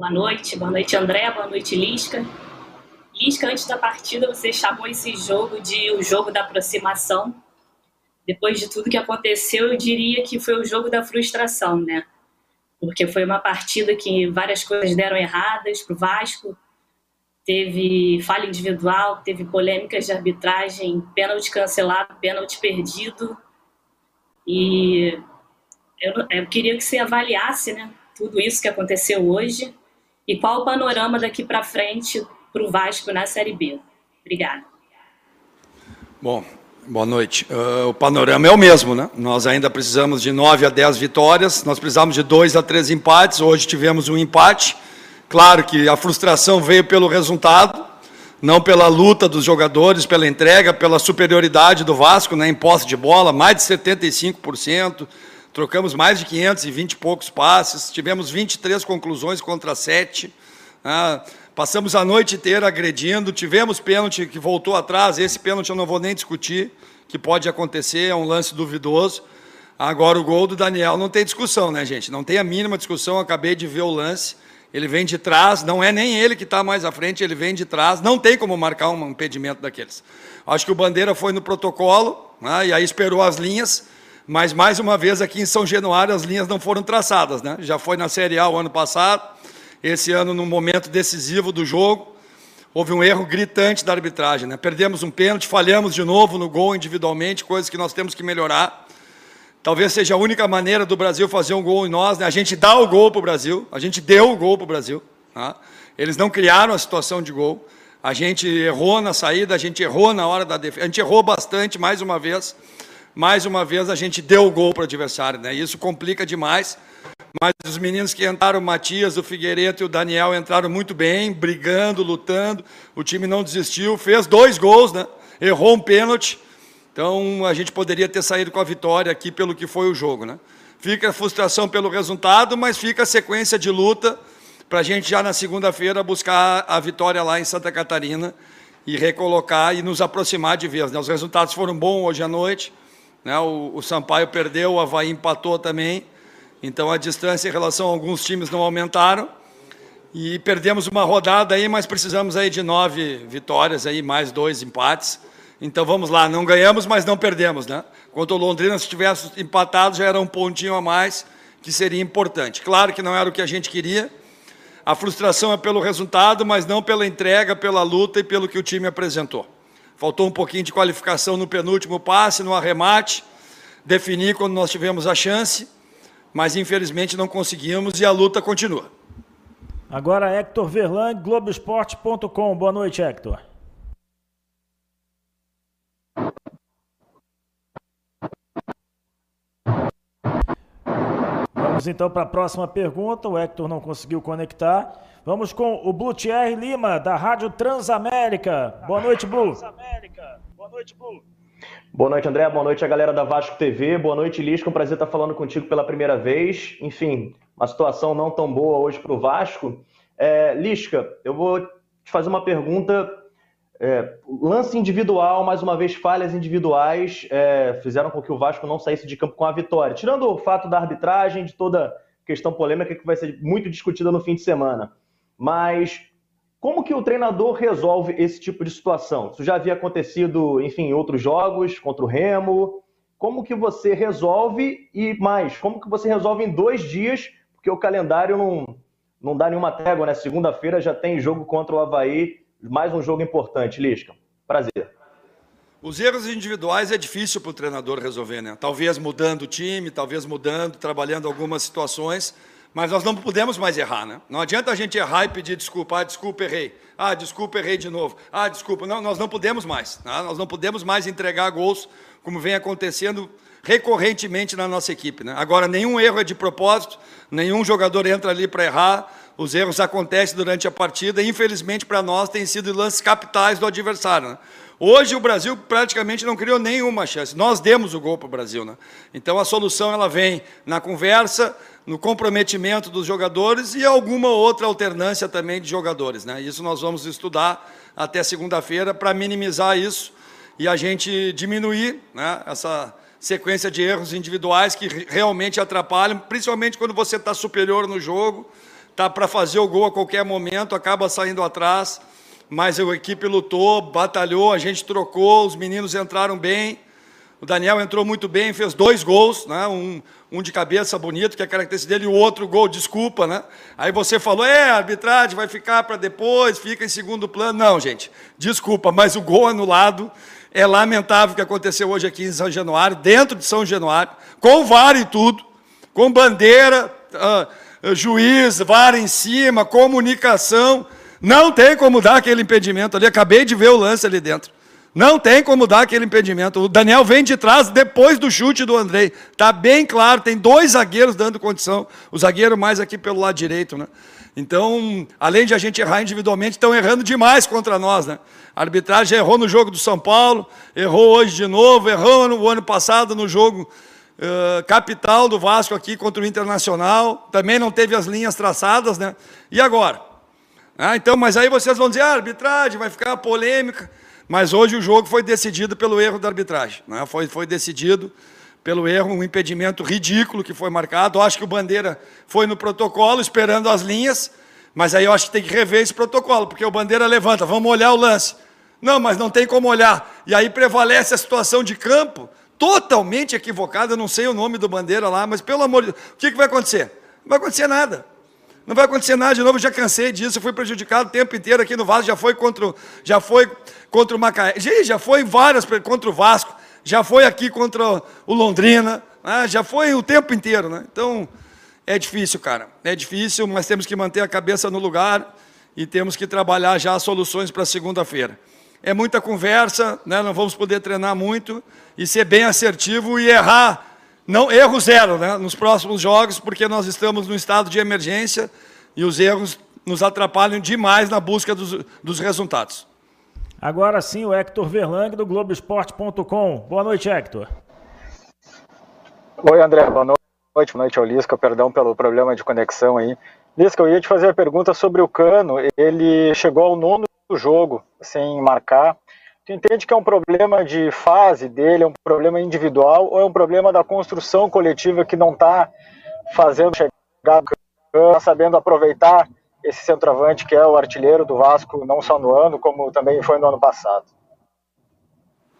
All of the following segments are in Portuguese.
Boa noite, boa noite André, boa noite Lisca. Lisca, antes da partida você chamou esse jogo de o jogo da aproximação. Depois de tudo que aconteceu, eu diria que foi o jogo da frustração, né? Porque foi uma partida que várias coisas deram erradas para o Vasco. Teve falha individual, teve polêmicas de arbitragem, pênalti cancelado, pênalti perdido. E eu, eu queria que você avaliasse né, tudo isso que aconteceu hoje e qual o panorama daqui para frente para o Vasco na Série B. Obrigada. Bom, boa noite. Uh, o panorama é o mesmo, né? Nós ainda precisamos de 9 a 10 vitórias, nós precisamos de 2 a 3 empates, hoje tivemos um empate. Claro que a frustração veio pelo resultado, não pela luta dos jogadores, pela entrega, pela superioridade do Vasco né, em posse de bola, mais de 75%, trocamos mais de 520 e poucos passes, tivemos 23 conclusões contra 7. Né, Passamos a noite inteira agredindo, tivemos pênalti que voltou atrás, esse pênalti eu não vou nem discutir, que pode acontecer, é um lance duvidoso. Agora o gol do Daniel não tem discussão, né, gente? Não tem a mínima discussão, acabei de ver o lance. Ele vem de trás, não é nem ele que está mais à frente, ele vem de trás, não tem como marcar um impedimento daqueles. Acho que o Bandeira foi no protocolo, né, e aí esperou as linhas, mas mais uma vez aqui em São Januário as linhas não foram traçadas, né? Já foi na Série A o ano passado, esse ano, no momento decisivo do jogo, houve um erro gritante da arbitragem. Né? Perdemos um pênalti, falhamos de novo no gol individualmente, coisas que nós temos que melhorar. Talvez seja a única maneira do Brasil fazer um gol em nós. Né? A gente dá o gol para o Brasil, a gente deu o gol para o Brasil. Tá? Eles não criaram a situação de gol. A gente errou na saída, a gente errou na hora da defesa. A gente errou bastante, mais uma vez. Mais uma vez a gente deu o gol para o adversário. Né? Isso complica demais. Mas os meninos que entraram, o Matias, o Figueiredo e o Daniel, entraram muito bem, brigando, lutando. O time não desistiu, fez dois gols, né? errou um pênalti. Então a gente poderia ter saído com a vitória aqui pelo que foi o jogo. Né? Fica a frustração pelo resultado, mas fica a sequência de luta para a gente já na segunda-feira buscar a vitória lá em Santa Catarina e recolocar e nos aproximar de vez. Né? Os resultados foram bons hoje à noite. Né? O, o Sampaio perdeu, o Havaí empatou também. Então a distância em relação a alguns times não aumentaram. E perdemos uma rodada aí, mas precisamos aí de nove vitórias aí, mais dois empates. Então vamos lá, não ganhamos, mas não perdemos, né? Quanto o Londrina, se tivesse empatado, já era um pontinho a mais, que seria importante. Claro que não era o que a gente queria. A frustração é pelo resultado, mas não pela entrega, pela luta e pelo que o time apresentou. Faltou um pouquinho de qualificação no penúltimo passe, no arremate, definir quando nós tivemos a chance mas infelizmente não conseguimos e a luta continua. Agora Hector Verlan, Globoesporte.com. Boa noite, Hector. Vamos então para a próxima pergunta. O Hector não conseguiu conectar. Vamos com o Blue Thierry Lima, da Rádio Transamérica. Boa noite, Blue. Boa noite, Blue. Boa noite, André. Boa noite a galera da Vasco TV. Boa noite, Lisca. Um prazer estar falando contigo pela primeira vez. Enfim, uma situação não tão boa hoje para o Vasco. É, Lisca, eu vou te fazer uma pergunta. É, lance individual, mais uma vez, falhas individuais é, fizeram com que o Vasco não saísse de campo com a vitória. Tirando o fato da arbitragem, de toda questão polêmica que vai ser muito discutida no fim de semana. Mas como que o treinador resolve esse tipo de situação? Isso já havia acontecido, enfim, em outros jogos, contra o Remo. Como que você resolve e mais, como que você resolve em dois dias, porque o calendário não, não dá nenhuma trégua, né? Segunda-feira já tem jogo contra o Havaí, mais um jogo importante. Lisca, prazer. Os erros individuais é difícil para o treinador resolver, né? Talvez mudando o time, talvez mudando, trabalhando algumas situações, mas nós não podemos mais errar, né? Não adianta a gente errar e pedir desculpa. Ah, desculpa, errei. Ah, desculpa, errei de novo. Ah, desculpa. Não, nós não podemos mais. Né? Nós não podemos mais entregar gols como vem acontecendo recorrentemente na nossa equipe. Né? Agora, nenhum erro é de propósito, nenhum jogador entra ali para errar. Os erros acontecem durante a partida. E, infelizmente, para nós, têm sido lances capitais do adversário. Né? Hoje o Brasil praticamente não criou nenhuma chance. Nós demos o gol para o Brasil. Né? Então a solução ela vem na conversa, no comprometimento dos jogadores e alguma outra alternância também de jogadores. Né? Isso nós vamos estudar até segunda-feira para minimizar isso e a gente diminuir né, essa sequência de erros individuais que realmente atrapalham, principalmente quando você está superior no jogo, tá para fazer o gol a qualquer momento, acaba saindo atrás, mas a equipe lutou, batalhou, a gente trocou, os meninos entraram bem. O Daniel entrou muito bem, fez dois gols, né? um, um de cabeça bonito, que é a característica dele, e o outro gol, desculpa, né? Aí você falou, é, arbitragem vai ficar para depois, fica em segundo plano. Não, gente, desculpa, mas o gol anulado é lamentável o que aconteceu hoje aqui em São Januário, dentro de São Januário, com VAR e tudo, com bandeira, uh, juiz, VAR em cima, comunicação. Não tem como dar aquele impedimento ali. Acabei de ver o lance ali dentro. Não tem como dar aquele impedimento. O Daniel vem de trás depois do chute do Andrei. Está bem claro, tem dois zagueiros dando condição. O zagueiro mais aqui pelo lado direito, né? Então, além de a gente errar individualmente, estão errando demais contra nós, né? A arbitragem errou no jogo do São Paulo, errou hoje de novo, errou no ano passado no jogo uh, capital do Vasco aqui contra o Internacional. Também não teve as linhas traçadas, né? E agora? Ah, então, mas aí vocês vão dizer, ah, arbitragem, vai ficar polêmica. Mas hoje o jogo foi decidido pelo erro da arbitragem. Né? Foi, foi decidido pelo erro, um impedimento ridículo que foi marcado. Eu acho que o Bandeira foi no protocolo, esperando as linhas, mas aí eu acho que tem que rever esse protocolo, porque o Bandeira levanta, vamos olhar o lance. Não, mas não tem como olhar. E aí prevalece a situação de campo, totalmente equivocada, eu não sei o nome do Bandeira lá, mas pelo amor de Deus, o que, que vai acontecer? Não vai acontecer nada. Não vai acontecer nada de novo, já cansei disso, fui prejudicado o tempo inteiro aqui no Vasco, já foi contra, já foi contra o Macaé, já foi várias contra o Vasco, já foi aqui contra o Londrina, né? já foi o tempo inteiro. Né? Então, é difícil, cara. É difícil, mas temos que manter a cabeça no lugar e temos que trabalhar já soluções para segunda-feira. É muita conversa, né? não vamos poder treinar muito e ser bem assertivo e errar não, erro zero né, nos próximos jogos, porque nós estamos no estado de emergência e os erros nos atrapalham demais na busca dos, dos resultados. Agora sim, o Hector Verlang, do Globoesporte.com. Boa noite, Hector. Oi, André. Boa noite. Boa noite ao. Perdão pelo problema de conexão aí. Lisca, eu ia te fazer a pergunta sobre o Cano. Ele chegou ao nono jogo sem marcar. Tu entende que é um problema de fase dele, é um problema individual ou é um problema da construção coletiva que não está fazendo chegar, tá sabendo aproveitar esse centroavante que é o artilheiro do Vasco, não só no ano, como também foi no ano passado?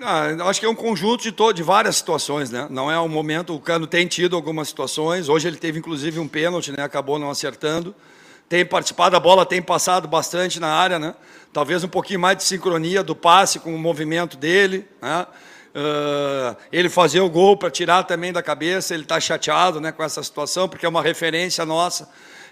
Ah, acho que é um conjunto de, de várias situações, né? Não é um momento, o Cano tem tido algumas situações, hoje ele teve inclusive um pênalti, né? Acabou não acertando tem participado, a bola tem passado bastante na área, né? talvez um pouquinho mais de sincronia do passe com o movimento dele. Né? Uh, ele fazer o gol para tirar também da cabeça, ele está chateado né, com essa situação, porque é uma referência nossa.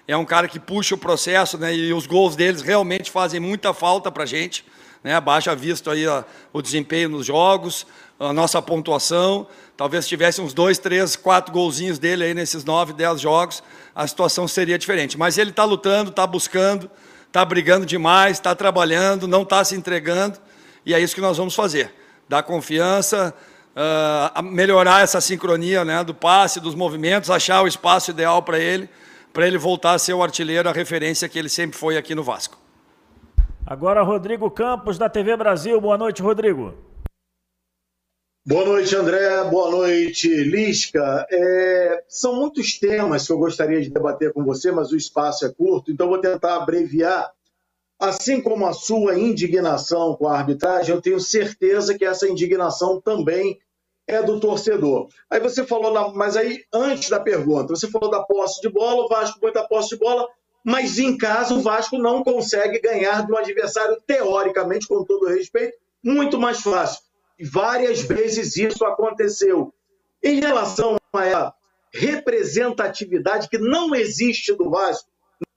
É um cara que puxa o processo né, e os gols deles realmente fazem muita falta para a gente. Né? Baixa visto aí o desempenho nos jogos, a nossa pontuação. Talvez tivesse uns dois, três, quatro golzinhos dele aí nesses nove, dez jogos a situação seria diferente. Mas ele está lutando, está buscando, está brigando demais, está trabalhando, não está se entregando, e é isso que nós vamos fazer. Dar confiança, uh, melhorar essa sincronia né, do passe, dos movimentos, achar o espaço ideal para ele, para ele voltar a ser o artilheiro, a referência que ele sempre foi aqui no Vasco. Agora, Rodrigo Campos, da TV Brasil. Boa noite, Rodrigo. Boa noite, André. Boa noite, Lisca. É, são muitos temas que eu gostaria de debater com você, mas o espaço é curto, então vou tentar abreviar. Assim como a sua indignação com a arbitragem, eu tenho certeza que essa indignação também é do torcedor. Aí você falou, na, mas aí antes da pergunta, você falou da posse de bola, o Vasco muita posse de bola, mas em casa o Vasco não consegue ganhar de um adversário, teoricamente, com todo respeito, muito mais fácil várias vezes isso aconteceu. Em relação à representatividade que não existe do Vasco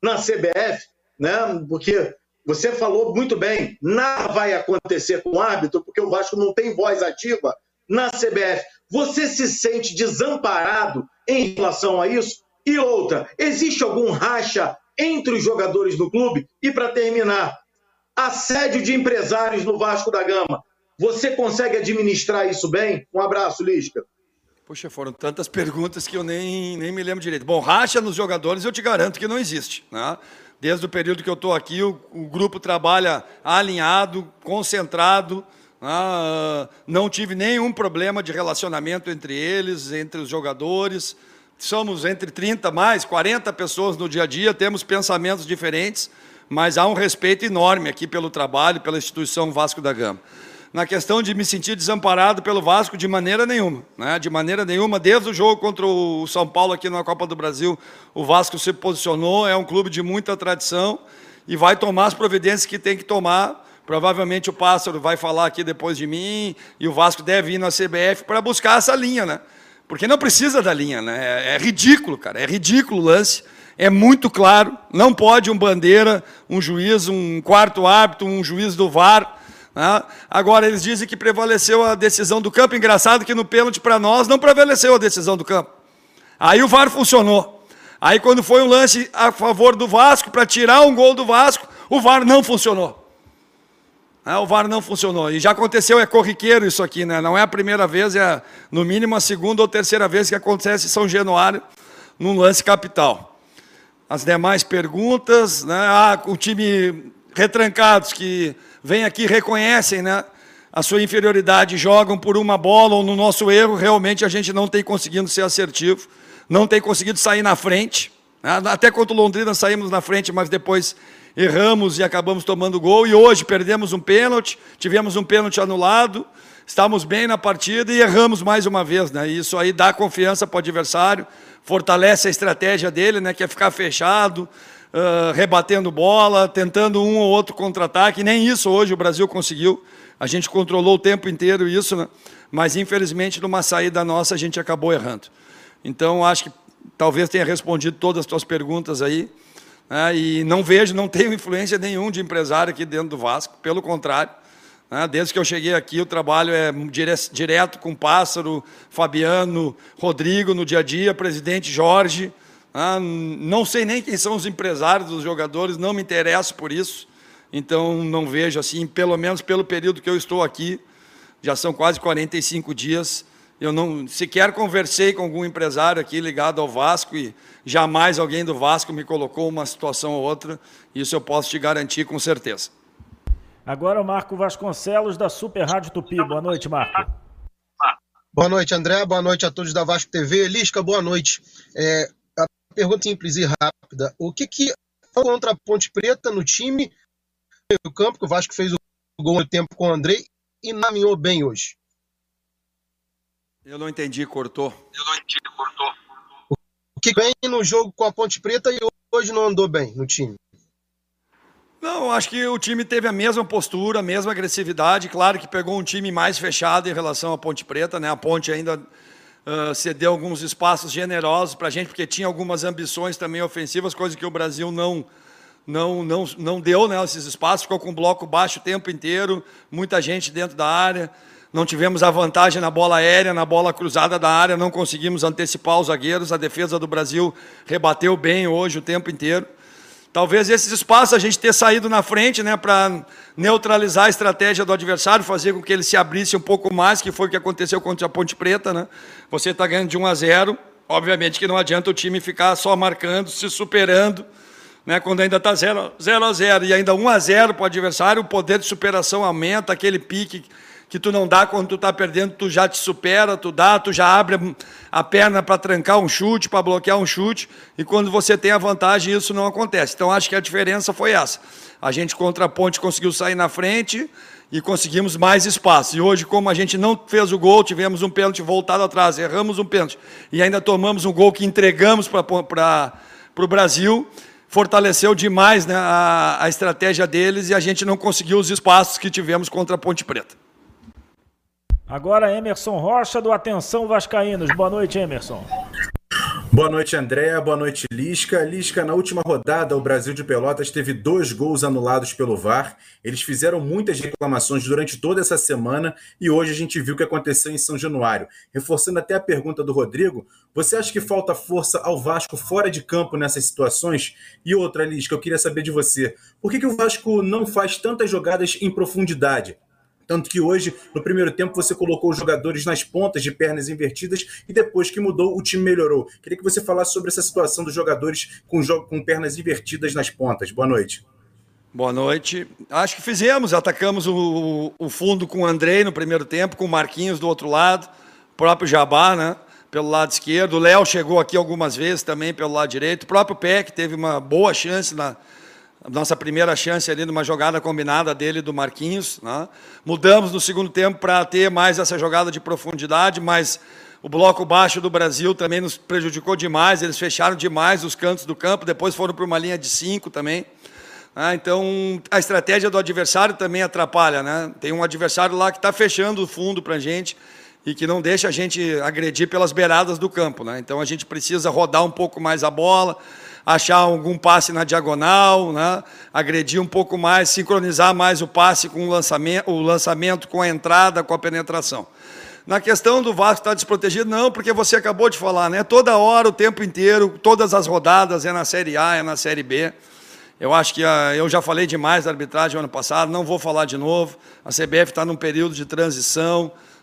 na CBF, né? Porque você falou muito bem, nada vai acontecer com o árbitro, porque o Vasco não tem voz ativa na CBF. Você se sente desamparado em relação a isso? E outra, existe algum racha entre os jogadores do clube? E para terminar, assédio de empresários no Vasco da Gama. Você consegue administrar isso bem? Um abraço, Lisca. Puxa, foram tantas perguntas que eu nem, nem me lembro direito. Bom, racha nos jogadores eu te garanto que não existe. Né? Desde o período que eu estou aqui, o, o, grupo trabalha alinhado, concentrado. Né? Não tive nenhum problema de relacionamento entre eles, entre os jogadores. somos entre 30 mais, 40 pessoas no dia a dia, temos pensamentos diferentes, mas há um respeito enorme aqui pelo trabalho, pela instituição Vasco da Gama. Na questão de me sentir desamparado pelo Vasco, de maneira nenhuma. Né? De maneira nenhuma, desde o jogo contra o São Paulo aqui na Copa do Brasil, o Vasco se posicionou, é um clube de muita tradição e vai tomar as providências que tem que tomar. Provavelmente o Pássaro vai falar aqui depois de mim e o Vasco deve ir na CBF para buscar essa linha, né? Porque não precisa da linha, né? É, é ridículo, cara. É ridículo o lance é muito claro, não pode um bandeira, um juiz, um quarto árbitro, um juiz do VAR. Né? Agora, eles dizem que prevaleceu a decisão do campo. Engraçado que no pênalti para nós não prevaleceu a decisão do campo. Aí o VAR funcionou. Aí, quando foi um lance a favor do Vasco, para tirar um gol do Vasco, o VAR não funcionou. O VAR não funcionou. E já aconteceu, é corriqueiro isso aqui, né? Não é a primeira vez, é no mínimo a segunda ou terceira vez que acontece em São Januário num lance capital as demais perguntas. Né? Ah, o time retrancados que vem aqui reconhecem né, a sua inferioridade, jogam por uma bola ou no nosso erro, realmente a gente não tem conseguido ser assertivo, não tem conseguido sair na frente. Né? Até contra o Londrina saímos na frente, mas depois erramos e acabamos tomando gol. E hoje perdemos um pênalti, tivemos um pênalti anulado, estamos bem na partida e erramos mais uma vez. Né? Isso aí dá confiança para o adversário fortalece a estratégia dele, né, que é ficar fechado, uh, rebatendo bola, tentando um ou outro contra-ataque. Nem isso hoje o Brasil conseguiu. A gente controlou o tempo inteiro isso, né? mas infelizmente numa saída nossa a gente acabou errando. Então acho que talvez tenha respondido todas as tuas perguntas aí. Né? E não vejo, não tenho influência nenhum de empresário aqui dentro do Vasco, pelo contrário. Né? Desde que eu cheguei aqui, o trabalho é direto com Pássaro, Fabiano, Rodrigo no dia a dia, presidente Jorge. Né? Não sei nem quem são os empresários dos jogadores, não me interesso por isso. Então, não vejo assim, pelo menos pelo período que eu estou aqui, já são quase 45 dias. Eu não sequer conversei com algum empresário aqui ligado ao Vasco e jamais alguém do Vasco me colocou uma situação ou outra. Isso eu posso te garantir com certeza. Agora o Marco Vasconcelos, da Super Rádio Tupi. Boa noite, Marco. Boa noite, André. Boa noite a todos da Vasco TV. Lisca, boa noite. É, a pergunta simples e rápida. O que que contra a Ponte Preta no time no campo, que o Vasco fez o gol no tempo com o André e naminhou bem hoje? Eu não entendi, cortou. Eu não entendi, cortou. O que vem no jogo com a Ponte Preta e hoje não andou bem no time? Não, acho que o time teve a mesma postura, a mesma agressividade. Claro que pegou um time mais fechado em relação à Ponte Preta, né? A Ponte ainda uh, cedeu alguns espaços generosos para a gente, porque tinha algumas ambições também ofensivas, coisa que o Brasil não não não não deu, né? Esses espaços ficou com um bloco baixo o tempo inteiro, muita gente dentro da área. Não tivemos a vantagem na bola aérea, na bola cruzada da área, não conseguimos antecipar os zagueiros. A defesa do Brasil rebateu bem hoje o tempo inteiro. Talvez esses espaços a gente ter saído na frente, né, para neutralizar a estratégia do adversário, fazer com que ele se abrisse um pouco mais, que foi o que aconteceu contra a Ponte Preta, né? Você está ganhando de 1 a 0, obviamente que não adianta o time ficar só marcando, se superando, né, quando ainda está 0, 0 a 0 e ainda 1 a 0 para o adversário, o poder de superação aumenta, aquele pique que tu não dá quando tu está perdendo, tu já te supera, tu dá, tu já abre a perna para trancar um chute, para bloquear um chute, e quando você tem a vantagem, isso não acontece. Então, acho que a diferença foi essa. A gente contra a ponte conseguiu sair na frente e conseguimos mais espaço. E hoje, como a gente não fez o gol, tivemos um pênalti voltado atrás, erramos um pênalti, e ainda tomamos um gol que entregamos para o Brasil, fortaleceu demais né, a, a estratégia deles e a gente não conseguiu os espaços que tivemos contra a Ponte Preta. Agora Emerson Rocha do Atenção Vascaínos. Boa noite, Emerson. Boa noite, André. Boa noite, Lisca. Lisca, na última rodada, o Brasil de Pelotas teve dois gols anulados pelo VAR. Eles fizeram muitas reclamações durante toda essa semana e hoje a gente viu o que aconteceu em São Januário. Reforçando até a pergunta do Rodrigo, você acha que falta força ao Vasco fora de campo nessas situações? E outra, Lisca, eu queria saber de você. Por que, que o Vasco não faz tantas jogadas em profundidade? Tanto que hoje, no primeiro tempo, você colocou os jogadores nas pontas de pernas invertidas e depois que mudou, o time melhorou. Queria que você falasse sobre essa situação dos jogadores com, com pernas invertidas nas pontas. Boa noite. Boa noite. Acho que fizemos, atacamos o, o fundo com o Andrei no primeiro tempo, com o Marquinhos do outro lado, próprio Jabá, né? pelo lado esquerdo. O Léo chegou aqui algumas vezes também pelo lado direito. O próprio Peck teve uma boa chance na nossa primeira chance ali numa jogada combinada dele do Marquinhos. Né? Mudamos no segundo tempo para ter mais essa jogada de profundidade, mas o bloco baixo do Brasil também nos prejudicou demais. Eles fecharam demais os cantos do campo, depois foram para uma linha de cinco também. Ah, então, a estratégia do adversário também atrapalha. Né? Tem um adversário lá que está fechando o fundo para a gente e que não deixa a gente agredir pelas beiradas do campo. Né? Então, a gente precisa rodar um pouco mais a bola, achar algum passe na diagonal, né? agredir um pouco mais, sincronizar mais o passe com o lançamento, o lançamento com a entrada, com a penetração. Na questão do Vasco estar desprotegido, não, porque você acabou de falar, né? Toda hora, o tempo inteiro, todas as rodadas, é na Série A, é na Série B. Eu acho que a, eu já falei demais da arbitragem ano passado, não vou falar de novo. A CBF está num período de transição.